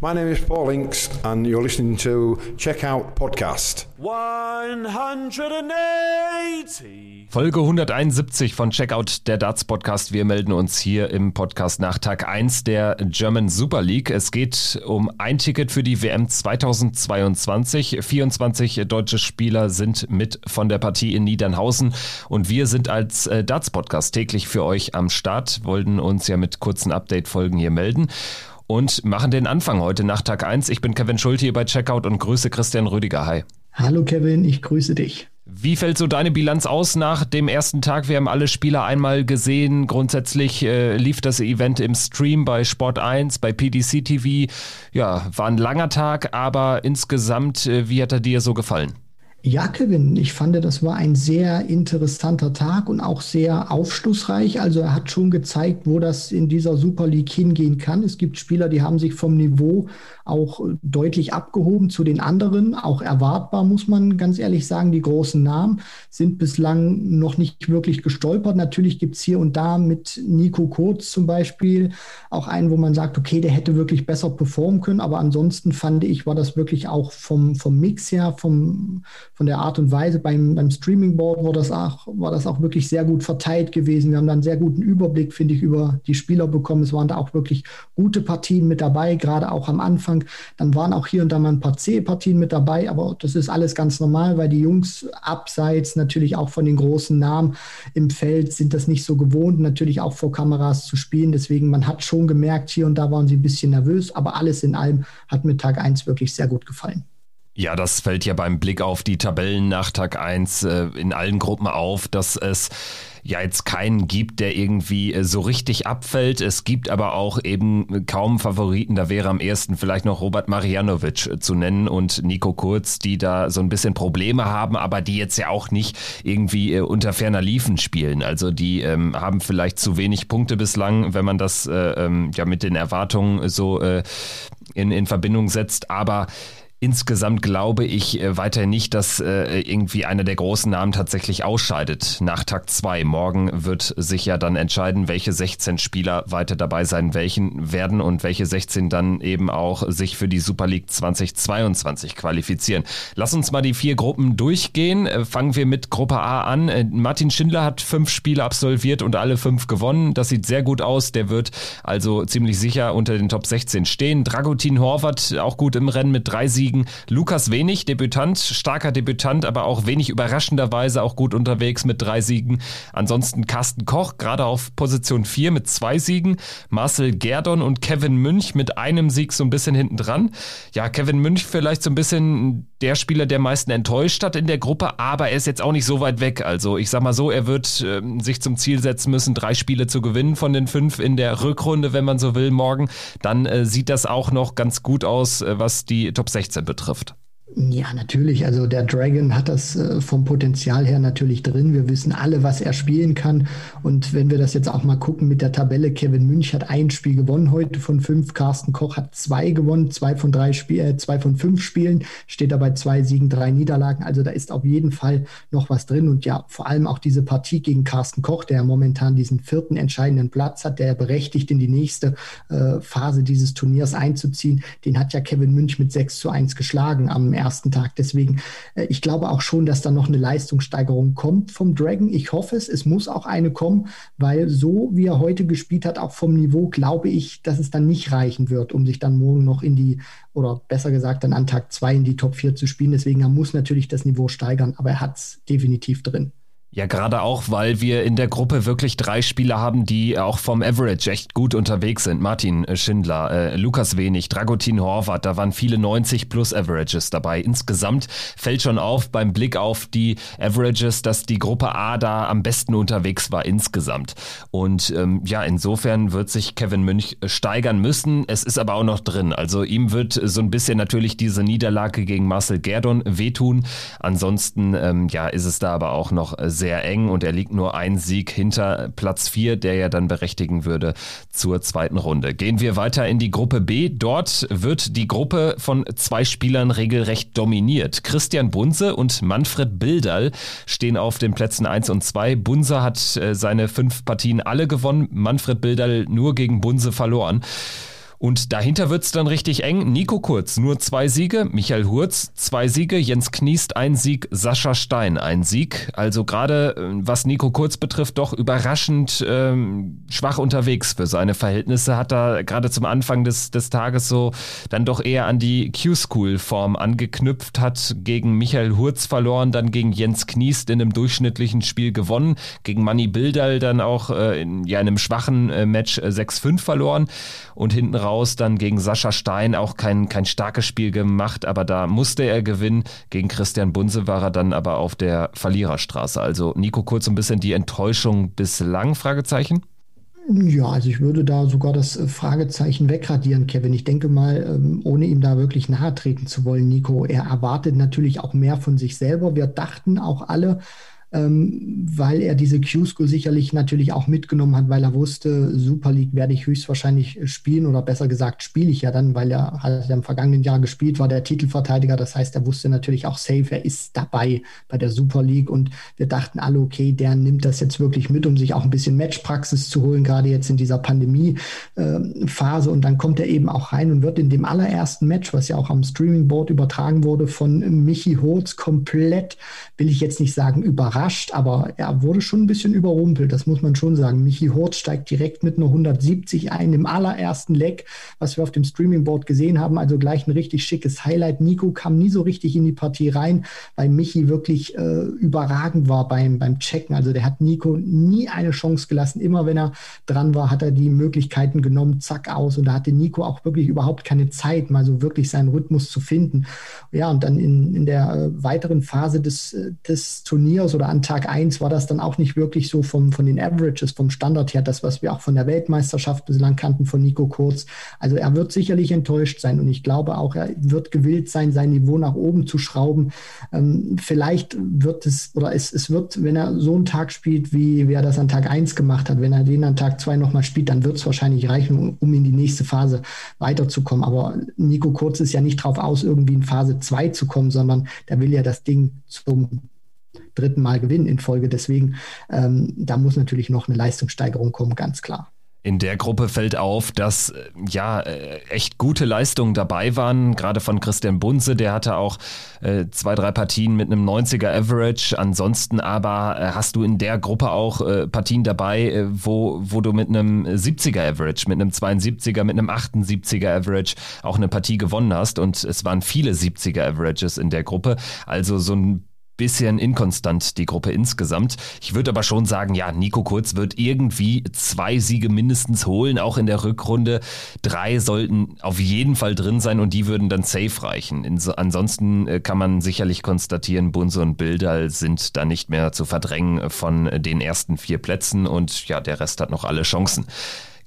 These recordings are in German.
My name is Paul Inks, and you're listening to Checkout Podcast. 180. Folge 171 von Checkout der Darts Podcast. Wir melden uns hier im Podcast nach Tag 1 der German Super League. Es geht um ein Ticket für die WM 2022. 24 deutsche Spieler sind mit von der Partie in Niedernhausen und wir sind als äh, Darts Podcast täglich für euch am Start, wollten uns ja mit kurzen Update-Folgen hier melden und machen den Anfang heute nach Tag 1. Ich bin Kevin Schulte hier bei Checkout und grüße Christian Rüdiger. Hi. Hallo Kevin, ich grüße dich. Wie fällt so deine Bilanz aus nach dem ersten Tag? Wir haben alle Spieler einmal gesehen. Grundsätzlich äh, lief das Event im Stream bei Sport 1, bei PDC TV. Ja, war ein langer Tag, aber insgesamt, äh, wie hat er dir so gefallen? Ja, Kevin, ich fand, das war ein sehr interessanter Tag und auch sehr aufschlussreich. Also er hat schon gezeigt, wo das in dieser Super League hingehen kann. Es gibt Spieler, die haben sich vom Niveau auch deutlich abgehoben zu den anderen. Auch erwartbar, muss man ganz ehrlich sagen. Die großen Namen sind bislang noch nicht wirklich gestolpert. Natürlich gibt es hier und da mit Nico Kurz zum Beispiel auch einen, wo man sagt, okay, der hätte wirklich besser performen können. Aber ansonsten fand ich, war das wirklich auch vom, vom Mix her, vom von der Art und Weise beim, beim Streaming Board war das, auch, war das auch wirklich sehr gut verteilt gewesen. Wir haben da einen sehr guten Überblick, finde ich, über die Spieler bekommen. Es waren da auch wirklich gute Partien mit dabei, gerade auch am Anfang. Dann waren auch hier und da mal ein paar C-Partien mit dabei, aber das ist alles ganz normal, weil die Jungs abseits natürlich auch von den großen Namen im Feld sind das nicht so gewohnt, natürlich auch vor Kameras zu spielen. Deswegen, man hat schon gemerkt, hier und da waren sie ein bisschen nervös, aber alles in allem hat mir Tag 1 wirklich sehr gut gefallen. Ja, das fällt ja beim Blick auf die Tabellen nach Tag 1 äh, in allen Gruppen auf, dass es ja jetzt keinen gibt, der irgendwie äh, so richtig abfällt. Es gibt aber auch eben kaum Favoriten. Da wäre am ersten vielleicht noch Robert Marianovic äh, zu nennen und Nico Kurz, die da so ein bisschen Probleme haben, aber die jetzt ja auch nicht irgendwie äh, unter ferner Liefen spielen. Also die ähm, haben vielleicht zu wenig Punkte bislang, wenn man das äh, ähm, ja mit den Erwartungen so äh, in, in Verbindung setzt. Aber Insgesamt glaube ich äh, weiterhin nicht, dass äh, irgendwie einer der großen Namen tatsächlich ausscheidet nach Tag 2. Morgen wird sich ja dann entscheiden, welche 16 Spieler weiter dabei sein welchen werden und welche 16 dann eben auch sich für die Super League 2022 qualifizieren. Lass uns mal die vier Gruppen durchgehen. Äh, fangen wir mit Gruppe A an. Äh, Martin Schindler hat fünf Spiele absolviert und alle fünf gewonnen. Das sieht sehr gut aus. Der wird also ziemlich sicher unter den Top 16 stehen. Dragutin Horvath auch gut im Rennen mit drei Siegen Siegen. Lukas Wenig, Debütant, starker Debütant, aber auch wenig überraschenderweise auch gut unterwegs mit drei Siegen. Ansonsten Carsten Koch, gerade auf Position 4 mit zwei Siegen. Marcel Gerdon und Kevin Münch mit einem Sieg so ein bisschen hinten dran. Ja, Kevin Münch vielleicht so ein bisschen der Spieler, der meisten enttäuscht hat in der Gruppe, aber er ist jetzt auch nicht so weit weg. Also ich sag mal so, er wird äh, sich zum Ziel setzen müssen, drei Spiele zu gewinnen von den fünf in der Rückrunde, wenn man so will, morgen. Dann äh, sieht das auch noch ganz gut aus, äh, was die Top 16 betrifft. Ja, natürlich. Also der Dragon hat das äh, vom Potenzial her natürlich drin. Wir wissen alle, was er spielen kann. Und wenn wir das jetzt auch mal gucken mit der Tabelle, Kevin Münch hat ein Spiel gewonnen heute von fünf. Carsten Koch hat zwei gewonnen, zwei von drei Spiel, äh, zwei von fünf Spielen, steht dabei zwei Siegen, drei Niederlagen. Also da ist auf jeden Fall noch was drin. Und ja, vor allem auch diese Partie gegen Carsten Koch, der momentan diesen vierten entscheidenden Platz hat, der berechtigt in die nächste äh, Phase dieses Turniers einzuziehen. Den hat ja Kevin Münch mit 6 zu 1 geschlagen am ersten Tag. Deswegen, äh, ich glaube auch schon, dass da noch eine Leistungssteigerung kommt vom Dragon. Ich hoffe es. Es muss auch eine kommen, weil so wie er heute gespielt hat, auch vom Niveau, glaube ich, dass es dann nicht reichen wird, um sich dann morgen noch in die, oder besser gesagt, dann an Tag zwei in die Top 4 zu spielen. Deswegen, er muss natürlich das Niveau steigern, aber er hat es definitiv drin. Ja, gerade auch, weil wir in der Gruppe wirklich drei Spieler haben, die auch vom Average echt gut unterwegs sind. Martin äh, Schindler, äh, Lukas Wenig, Dragutin Horvath, da waren viele 90 plus Averages dabei. Insgesamt fällt schon auf beim Blick auf die Averages, dass die Gruppe A da am besten unterwegs war insgesamt. Und ähm, ja, insofern wird sich Kevin Münch steigern müssen. Es ist aber auch noch drin. Also ihm wird so ein bisschen natürlich diese Niederlage gegen Marcel Gerdon wehtun. Ansonsten ähm, ja, ist es da aber auch noch sehr eng und er liegt nur ein Sieg hinter Platz 4, der ja dann berechtigen würde zur zweiten Runde. Gehen wir weiter in die Gruppe B. Dort wird die Gruppe von zwei Spielern regelrecht dominiert. Christian Bunse und Manfred Bildal stehen auf den Plätzen 1 und 2. Bunse hat äh, seine fünf Partien alle gewonnen, Manfred Bildal nur gegen Bunse verloren. Und dahinter wird es dann richtig eng. Nico Kurz nur zwei Siege, Michael Hurz zwei Siege, Jens Kniest ein Sieg, Sascha Stein ein Sieg. Also gerade äh, was Nico Kurz betrifft, doch überraschend ähm, schwach unterwegs für seine Verhältnisse. Hat er gerade zum Anfang des, des Tages so dann doch eher an die Q-School-Form angeknüpft, hat gegen Michael Hurz verloren, dann gegen Jens Kniest in einem durchschnittlichen Spiel gewonnen, gegen Manny Bildal dann auch äh, in ja, einem schwachen äh, Match äh, 6-5 verloren und hinten raus dann gegen Sascha Stein auch kein, kein starkes Spiel gemacht, aber da musste er gewinnen. Gegen Christian Bunse war er dann aber auf der Verliererstraße. Also Nico kurz ein bisschen die Enttäuschung bislang, Fragezeichen? Ja, also ich würde da sogar das äh, Fragezeichen wegradieren, Kevin. Ich denke mal, ähm, ohne ihm da wirklich nahe treten zu wollen, Nico, er erwartet natürlich auch mehr von sich selber. Wir dachten auch alle, weil er diese Q-School sicherlich natürlich auch mitgenommen hat, weil er wusste, Super League werde ich höchstwahrscheinlich spielen oder besser gesagt spiele ich ja dann, weil er hat ja im vergangenen Jahr gespielt, war der Titelverteidiger. Das heißt, er wusste natürlich auch safe, er ist dabei bei der Super League und wir dachten alle, okay, der nimmt das jetzt wirklich mit, um sich auch ein bisschen Matchpraxis zu holen, gerade jetzt in dieser Pandemie-Phase. Und dann kommt er eben auch rein und wird in dem allerersten Match, was ja auch am Streaming Board übertragen wurde, von Michi Holz komplett, will ich jetzt nicht sagen, überrascht überrascht, aber er wurde schon ein bisschen überrumpelt, das muss man schon sagen. Michi Hort steigt direkt mit einer 170 ein im allerersten Leck, was wir auf dem Streaming-Board gesehen haben. Also gleich ein richtig schickes Highlight. Nico kam nie so richtig in die Partie rein, weil Michi wirklich äh, überragend war beim, beim Checken. Also der hat Nico nie eine Chance gelassen. Immer wenn er dran war, hat er die Möglichkeiten genommen, zack aus. Und da hatte Nico auch wirklich überhaupt keine Zeit, mal so wirklich seinen Rhythmus zu finden. Ja, und dann in, in der äh, weiteren Phase des, äh, des Turniers oder an Tag 1 war das dann auch nicht wirklich so vom, von den Averages, vom Standard her, das, was wir auch von der Weltmeisterschaft bislang kannten von Nico Kurz. Also er wird sicherlich enttäuscht sein und ich glaube auch, er wird gewillt sein, sein Niveau nach oben zu schrauben. Ähm, vielleicht wird es, oder es, es wird, wenn er so einen Tag spielt, wie, wie er das an Tag 1 gemacht hat, wenn er den an Tag 2 nochmal spielt, dann wird es wahrscheinlich reichen, um in die nächste Phase weiterzukommen. Aber Nico Kurz ist ja nicht drauf aus, irgendwie in Phase 2 zu kommen, sondern der will ja das Ding zum dritten Mal gewinnen in Folge. Deswegen, ähm, da muss natürlich noch eine Leistungssteigerung kommen, ganz klar. In der Gruppe fällt auf, dass äh, ja äh, echt gute Leistungen dabei waren, gerade von Christian Bunse, der hatte auch äh, zwei, drei Partien mit einem 90er Average. Ansonsten aber äh, hast du in der Gruppe auch äh, Partien dabei, äh, wo, wo du mit einem 70er Average, mit einem 72er, mit einem 78er Average auch eine Partie gewonnen hast. Und es waren viele 70er Averages in der Gruppe. Also so ein bisschen inkonstant, die Gruppe insgesamt. Ich würde aber schon sagen, ja, Nico Kurz wird irgendwie zwei Siege mindestens holen, auch in der Rückrunde. Drei sollten auf jeden Fall drin sein und die würden dann safe reichen. Inso, ansonsten äh, kann man sicherlich konstatieren, Bunse und Bildal sind da nicht mehr zu verdrängen von den ersten vier Plätzen und ja, der Rest hat noch alle Chancen.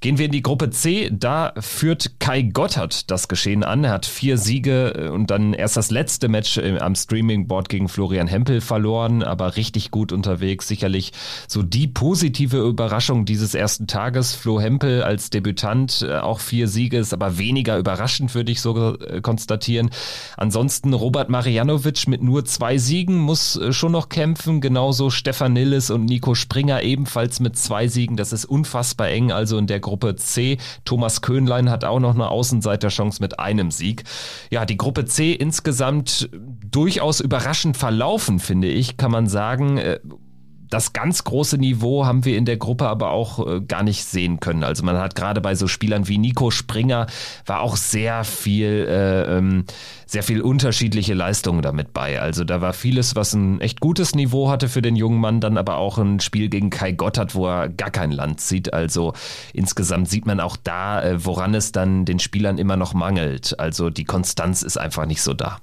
Gehen wir in die Gruppe C. Da führt Kai Gotthard das Geschehen an. Er hat vier Siege äh, und dann erst das letzte Match äh, am Streaming-Board gegen Florian Hempel verloren, aber richtig gut unterwegs. Sicherlich so die positive Überraschung dieses ersten Tages. Flo Hempel als Debütant äh, auch vier Siege, ist aber weniger überraschend, würde ich so konstatieren. Ansonsten Robert Marianovic mit nur zwei Siegen muss schon noch kämpfen. Genauso Stefan Nilles und Nico Springer ebenfalls mit zwei Siegen. Das ist unfassbar eng. Also in der Gruppe Gruppe C. Thomas Köhnlein hat auch noch eine Außenseiterchance mit einem Sieg. Ja, die Gruppe C insgesamt durchaus überraschend verlaufen, finde ich, kann man sagen. Das ganz große Niveau haben wir in der Gruppe aber auch äh, gar nicht sehen können. Also man hat gerade bei so Spielern wie Nico Springer war auch sehr viel, äh, ähm, sehr viel unterschiedliche Leistungen damit bei. Also da war vieles, was ein echt gutes Niveau hatte für den jungen Mann, dann aber auch ein Spiel gegen Kai Gotthard, wo er gar kein Land zieht. Also insgesamt sieht man auch da, äh, woran es dann den Spielern immer noch mangelt. Also die Konstanz ist einfach nicht so da.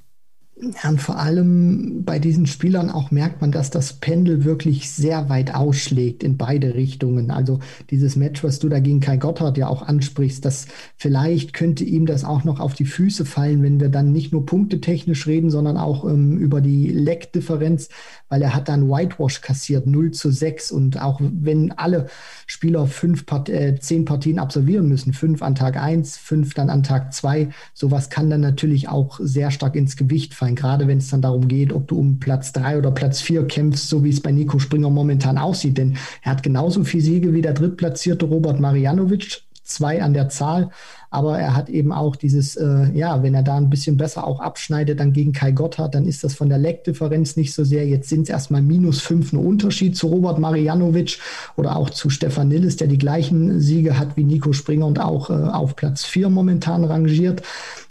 Ja, und vor allem bei diesen Spielern auch merkt man, dass das Pendel wirklich sehr weit ausschlägt in beide Richtungen. Also dieses Match, was du da gegen Kai Gotthard ja auch ansprichst, dass vielleicht könnte ihm das auch noch auf die Füße fallen, wenn wir dann nicht nur punktetechnisch reden, sondern auch ähm, über die Leckdifferenz, weil er hat dann Whitewash kassiert, 0 zu 6. Und auch wenn alle Spieler fünf Part äh, zehn Partien absolvieren müssen, fünf an Tag eins, fünf dann an Tag zwei, sowas kann dann natürlich auch sehr stark ins Gewicht fallen, gerade wenn es dann darum geht, ob du um Platz drei oder Platz vier kämpfst, so wie es bei Nico Springer momentan aussieht. Denn er hat genauso viele Siege wie der drittplatzierte Robert Marianovic, zwei an der Zahl. Aber er hat eben auch dieses, äh, ja, wenn er da ein bisschen besser auch abschneidet, dann gegen Kai Gotthard, dann ist das von der Leckdifferenz nicht so sehr. Jetzt sind es erstmal minus fünf ein Unterschied zu Robert Marianovic oder auch zu Stefan Nilles, der die gleichen Siege hat wie Nico Springer und auch äh, auf Platz vier momentan rangiert.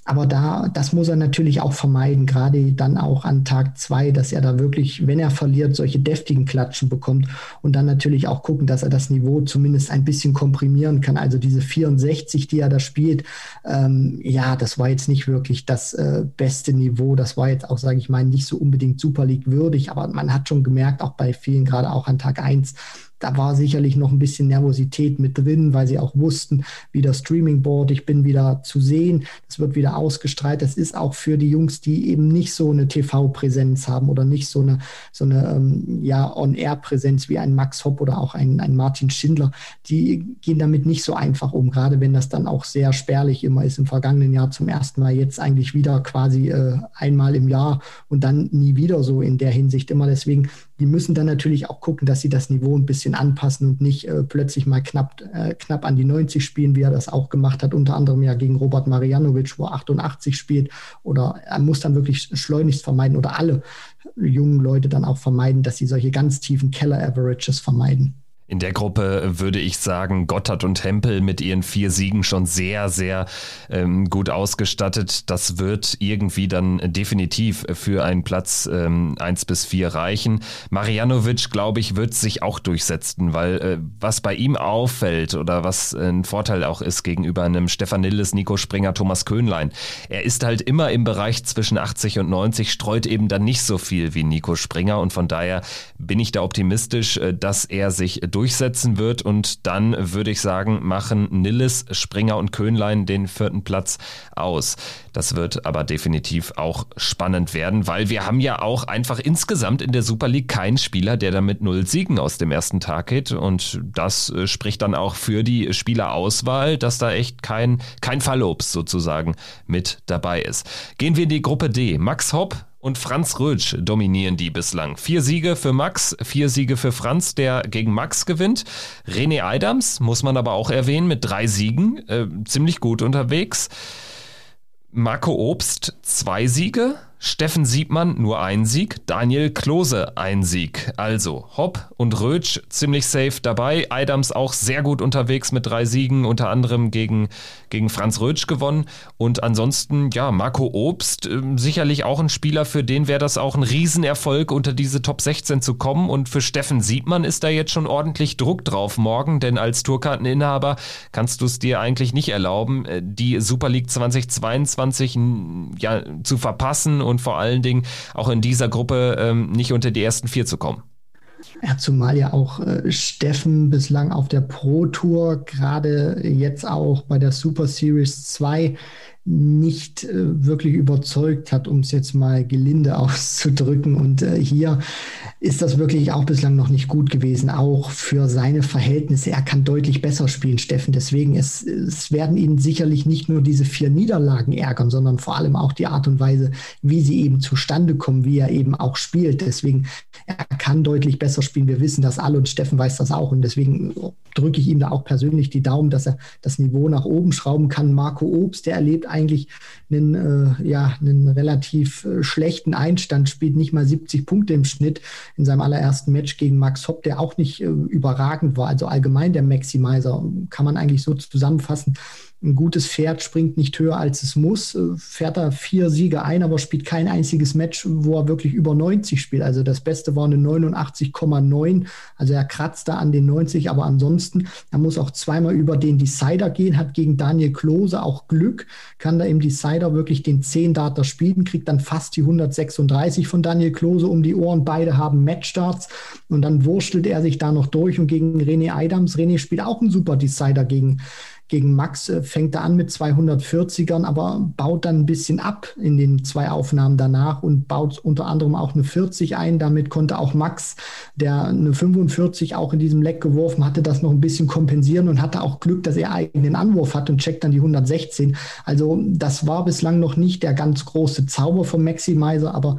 Aber da, das muss er natürlich auch vermeiden, gerade dann auch an Tag zwei, dass er da wirklich, wenn er verliert, solche deftigen Klatschen bekommt und dann natürlich auch gucken, dass er das Niveau zumindest ein bisschen komprimieren kann. Also diese 64, die er da spielt, ähm, ja, das war jetzt nicht wirklich das äh, beste Niveau. Das war jetzt auch, sage ich mal, nicht so unbedingt Super League würdig, aber man hat schon gemerkt, auch bei vielen, gerade auch an Tag eins da war sicherlich noch ein bisschen Nervosität mit drin, weil sie auch wussten, wie das Streaming-Board, ich bin wieder zu sehen, das wird wieder ausgestrahlt. Das ist auch für die Jungs, die eben nicht so eine TV-Präsenz haben oder nicht so eine, so eine ähm, ja, On-Air-Präsenz wie ein Max Hopp oder auch ein, ein Martin Schindler, die gehen damit nicht so einfach um, gerade wenn das dann auch sehr spärlich immer ist. Im vergangenen Jahr zum ersten Mal, jetzt eigentlich wieder quasi äh, einmal im Jahr und dann nie wieder so in der Hinsicht immer. Deswegen die müssen dann natürlich auch gucken, dass sie das Niveau ein bisschen anpassen und nicht äh, plötzlich mal knapp, äh, knapp an die 90 spielen, wie er das auch gemacht hat, unter anderem ja gegen Robert Marianovic, wo er 88 spielt. Oder er muss dann wirklich schleunigst vermeiden oder alle jungen Leute dann auch vermeiden, dass sie solche ganz tiefen Keller-Averages vermeiden. In der Gruppe würde ich sagen, Gotthard und Hempel mit ihren vier Siegen schon sehr, sehr ähm, gut ausgestattet. Das wird irgendwie dann definitiv für einen Platz ähm, 1 bis 4 reichen. Marianovic, glaube ich, wird sich auch durchsetzen, weil äh, was bei ihm auffällt oder was ein Vorteil auch ist gegenüber einem Stefan Nilles, Nico Springer, Thomas Köhnlein, er ist halt immer im Bereich zwischen 80 und 90, streut eben dann nicht so viel wie Nico Springer und von daher bin ich da optimistisch, äh, dass er sich durchsetzen wird. Und dann würde ich sagen, machen Nilles, Springer und Köhnlein den vierten Platz aus. Das wird aber definitiv auch spannend werden, weil wir haben ja auch einfach insgesamt in der Super League keinen Spieler, der damit null Siegen aus dem ersten Tag geht. Und das äh, spricht dann auch für die Spielerauswahl, dass da echt kein, kein Fallobst sozusagen mit dabei ist. Gehen wir in die Gruppe D. Max Hopp und Franz Rötsch dominieren die bislang. Vier Siege für Max, vier Siege für Franz, der gegen Max gewinnt. René Eidams muss man aber auch erwähnen mit drei Siegen, äh, ziemlich gut unterwegs. Marco Obst zwei Siege, Steffen Siebmann nur ein Sieg, Daniel Klose ein Sieg. Also Hopp und Rötsch ziemlich safe dabei. Adams auch sehr gut unterwegs mit drei Siegen, unter anderem gegen, gegen Franz Rötsch gewonnen. Und ansonsten, ja, Marco Obst, äh, sicherlich auch ein Spieler, für den wäre das auch ein Riesenerfolg, unter diese Top 16 zu kommen. Und für Steffen Siebmann ist da jetzt schon ordentlich Druck drauf morgen, denn als Tourkarteninhaber kannst du es dir eigentlich nicht erlauben, äh, die Super League 2022 ja, zu verpassen und vor allen Dingen auch in dieser Gruppe ähm, nicht unter die ersten vier zu kommen. Ja, zumal ja auch äh, Steffen bislang auf der Pro Tour, gerade jetzt auch bei der Super Series 2, nicht äh, wirklich überzeugt hat, um es jetzt mal gelinde auszudrücken. Und äh, hier ist das wirklich auch bislang noch nicht gut gewesen, auch für seine Verhältnisse. Er kann deutlich besser spielen, Steffen. Deswegen, es, es werden ihn sicherlich nicht nur diese vier Niederlagen ärgern, sondern vor allem auch die Art und Weise, wie sie eben zustande kommen, wie er eben auch spielt. Deswegen, er kann deutlich besser spielen. Wir wissen das alle und Steffen weiß das auch. Und deswegen drücke ich ihm da auch persönlich die Daumen, dass er das Niveau nach oben schrauben kann. Marco Obst, der erlebt eigentlich einen, äh, ja, einen relativ äh, schlechten Einstand, spielt nicht mal 70 Punkte im Schnitt in seinem allerersten Match gegen Max Hopp, der auch nicht äh, überragend war. Also allgemein der Maximizer kann man eigentlich so zusammenfassen ein gutes Pferd springt nicht höher als es muss, äh, fährt er vier Siege ein, aber spielt kein einziges Match, wo er wirklich über 90 spielt. Also das Beste war eine 89,9. Also er kratzt da an den 90, aber ansonsten, er muss auch zweimal über den Decider gehen, hat gegen Daniel Klose auch Glück, kann da im Decider wirklich den 10 Data spielen, kriegt dann fast die 136 von Daniel Klose um die Ohren. Beide haben Matchstarts und dann wurstelt er sich da noch durch und gegen René Adams. René spielt auch einen super Decider gegen gegen Max äh, fängt er an mit 240ern, aber baut dann ein bisschen ab in den zwei Aufnahmen danach und baut unter anderem auch eine 40 ein. Damit konnte auch Max, der eine 45 auch in diesem Leck geworfen hatte, das noch ein bisschen kompensieren und hatte auch Glück, dass er eigenen Anwurf hat und checkt dann die 116. Also das war bislang noch nicht der ganz große Zauber vom Maximizer, aber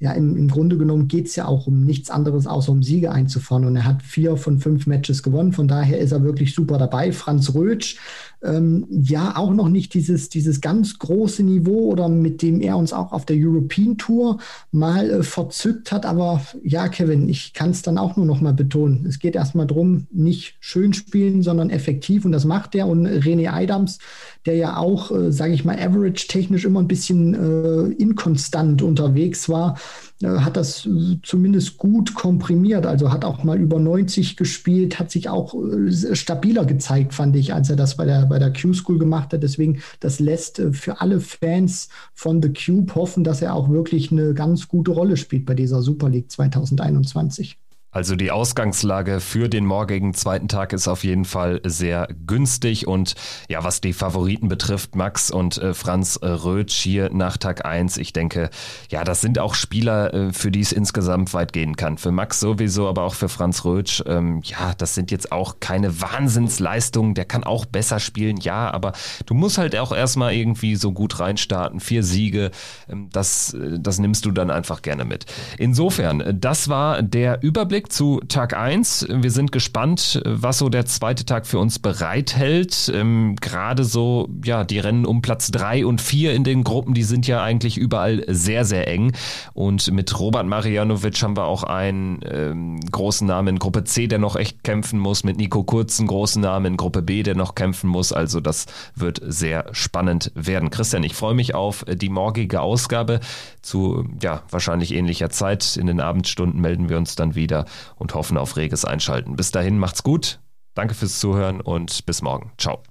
ja, im, im Grunde genommen geht es ja auch um nichts anderes, außer um Siege einzufahren. Und er hat vier von fünf Matches gewonnen. Von daher ist er wirklich super dabei. Franz Rötsch ähm, ja auch noch nicht dieses, dieses ganz große Niveau oder mit dem er uns auch auf der European Tour mal äh, verzückt hat. Aber ja, Kevin, ich kann es dann auch nur noch mal betonen. Es geht erstmal darum, nicht schön spielen, sondern effektiv und das macht er. Und René Adams, der ja auch, äh, sage ich mal, average-technisch immer ein bisschen äh, inkonstant unterwegs war, äh, hat das äh, zumindest gut komprimiert. Also hat auch mal über 90 gespielt, hat sich auch äh, stabiler gezeigt, fand ich, als er das bei der, bei der Q-School gemacht hat. Deswegen, das lässt für alle Fans von The Cube hoffen, dass er auch wirklich eine ganz gute Rolle spielt bei dieser Super League 2021. Also die Ausgangslage für den morgigen zweiten Tag ist auf jeden Fall sehr günstig. Und ja, was die Favoriten betrifft, Max und äh, Franz Rötsch hier nach Tag 1, ich denke, ja, das sind auch Spieler, äh, für die es insgesamt weit gehen kann. Für Max sowieso, aber auch für Franz Rötsch, ähm, ja, das sind jetzt auch keine Wahnsinnsleistungen, der kann auch besser spielen, ja, aber du musst halt auch erstmal irgendwie so gut reinstarten, vier Siege, ähm, das, äh, das nimmst du dann einfach gerne mit. Insofern, äh, das war der Überblick Rückblick zu Tag 1. Wir sind gespannt, was so der zweite Tag für uns bereithält. Ähm, Gerade so, ja, die Rennen um Platz 3 und 4 in den Gruppen, die sind ja eigentlich überall sehr, sehr eng. Und mit Robert Marianovic haben wir auch einen ähm, großen Namen in Gruppe C, der noch echt kämpfen muss. Mit Nico Kurz einen großen Namen in Gruppe B, der noch kämpfen muss. Also das wird sehr spannend werden. Christian, ich freue mich auf die morgige Ausgabe zu, ja, wahrscheinlich ähnlicher Zeit. In den Abendstunden melden wir uns dann wieder und hoffen auf reges Einschalten. Bis dahin macht's gut. Danke fürs Zuhören und bis morgen. Ciao.